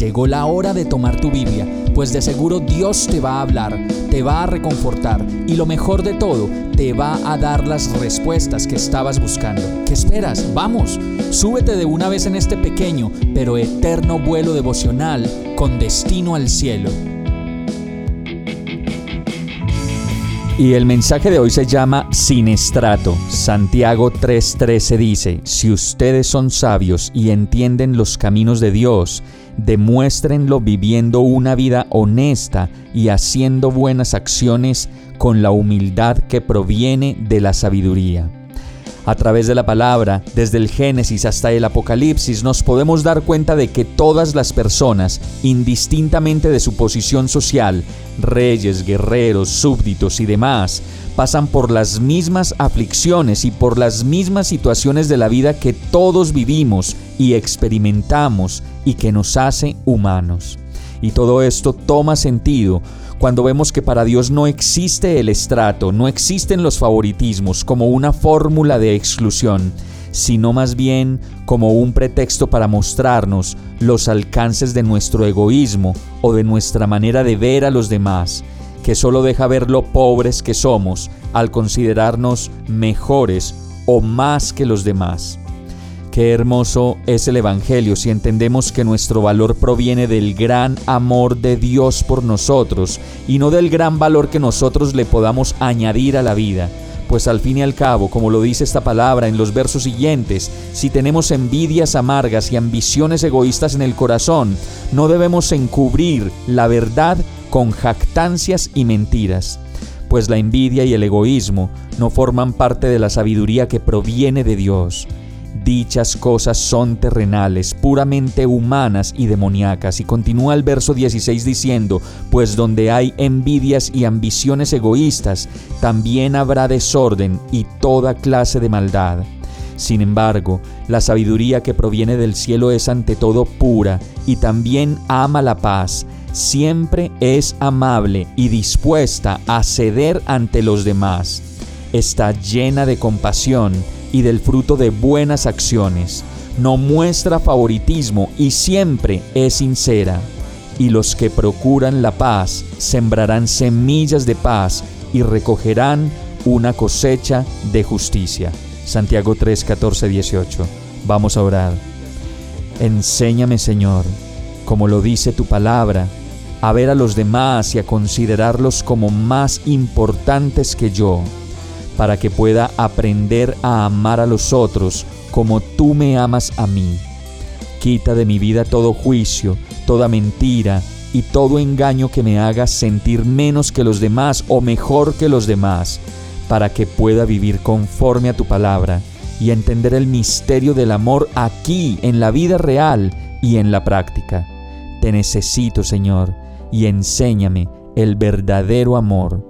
Llegó la hora de tomar tu Biblia, pues de seguro Dios te va a hablar, te va a reconfortar y lo mejor de todo, te va a dar las respuestas que estabas buscando. ¿Qué esperas? Vamos, súbete de una vez en este pequeño pero eterno vuelo devocional con destino al cielo. Y el mensaje de hoy se llama Sin estrato. Santiago 3:13 dice, Si ustedes son sabios y entienden los caminos de Dios, demuéstrenlo viviendo una vida honesta y haciendo buenas acciones con la humildad que proviene de la sabiduría. A través de la palabra, desde el Génesis hasta el Apocalipsis, nos podemos dar cuenta de que todas las personas, indistintamente de su posición social, reyes, guerreros, súbditos y demás, pasan por las mismas aflicciones y por las mismas situaciones de la vida que todos vivimos y experimentamos y que nos hace humanos. Y todo esto toma sentido cuando vemos que para Dios no existe el estrato, no existen los favoritismos como una fórmula de exclusión, sino más bien como un pretexto para mostrarnos los alcances de nuestro egoísmo o de nuestra manera de ver a los demás, que solo deja ver lo pobres que somos al considerarnos mejores o más que los demás. Qué hermoso es el Evangelio si entendemos que nuestro valor proviene del gran amor de Dios por nosotros y no del gran valor que nosotros le podamos añadir a la vida. Pues al fin y al cabo, como lo dice esta palabra en los versos siguientes, si tenemos envidias amargas y ambiciones egoístas en el corazón, no debemos encubrir la verdad con jactancias y mentiras pues la envidia y el egoísmo no forman parte de la sabiduría que proviene de Dios. Dichas cosas son terrenales, puramente humanas y demoníacas. Y continúa el verso 16 diciendo, pues donde hay envidias y ambiciones egoístas, también habrá desorden y toda clase de maldad. Sin embargo, la sabiduría que proviene del cielo es ante todo pura y también ama la paz, siempre es amable y dispuesta a ceder ante los demás. Está llena de compasión y del fruto de buenas acciones. No muestra favoritismo y siempre es sincera. Y los que procuran la paz sembrarán semillas de paz y recogerán una cosecha de justicia. Santiago 3, 14, 18. Vamos a orar. Enséñame, Señor, como lo dice tu palabra, a ver a los demás y a considerarlos como más importantes que yo para que pueda aprender a amar a los otros como tú me amas a mí. Quita de mi vida todo juicio, toda mentira y todo engaño que me haga sentir menos que los demás o mejor que los demás, para que pueda vivir conforme a tu palabra y entender el misterio del amor aquí, en la vida real y en la práctica. Te necesito, Señor, y enséñame el verdadero amor